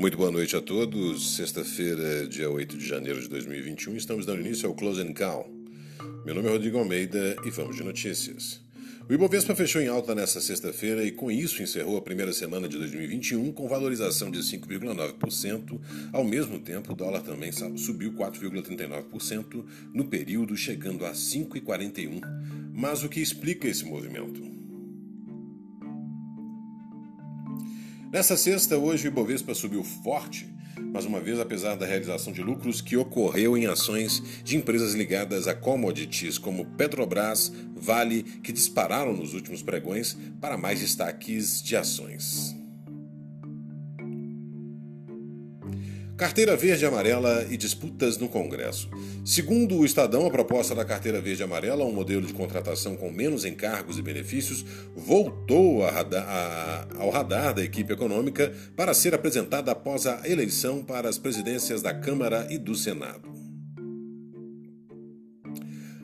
Muito boa noite a todos. Sexta-feira, dia 8 de janeiro de 2021, estamos dando início ao Close and Call. Meu nome é Rodrigo Almeida e vamos de notícias. O Ibovespa fechou em alta nesta sexta-feira e, com isso, encerrou a primeira semana de 2021 com valorização de 5,9%. Ao mesmo tempo, o dólar também subiu 4,39% no período, chegando a 5,41%. Mas o que explica esse movimento? Nessa sexta, hoje, o Ibovespa subiu forte, mas uma vez apesar da realização de lucros que ocorreu em ações de empresas ligadas a commodities como Petrobras, Vale, que dispararam nos últimos pregões para mais destaques de ações. Carteira Verde e Amarela e disputas no Congresso. Segundo o Estadão, a proposta da Carteira Verde e Amarela, um modelo de contratação com menos encargos e benefícios, voltou radar, a, ao radar da equipe econômica para ser apresentada após a eleição para as presidências da Câmara e do Senado.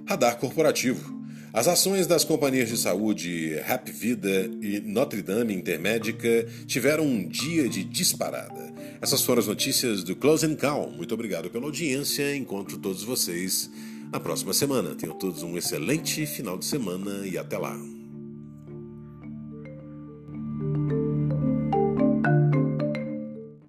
Radar Corporativo. As ações das companhias de saúde Rap Vida e Notre Dame Intermédica tiveram um dia de disparada. Essas foram as notícias do Close and. Muito obrigado pela audiência. Encontro todos vocês na próxima semana. Tenham todos um excelente final de semana e até lá.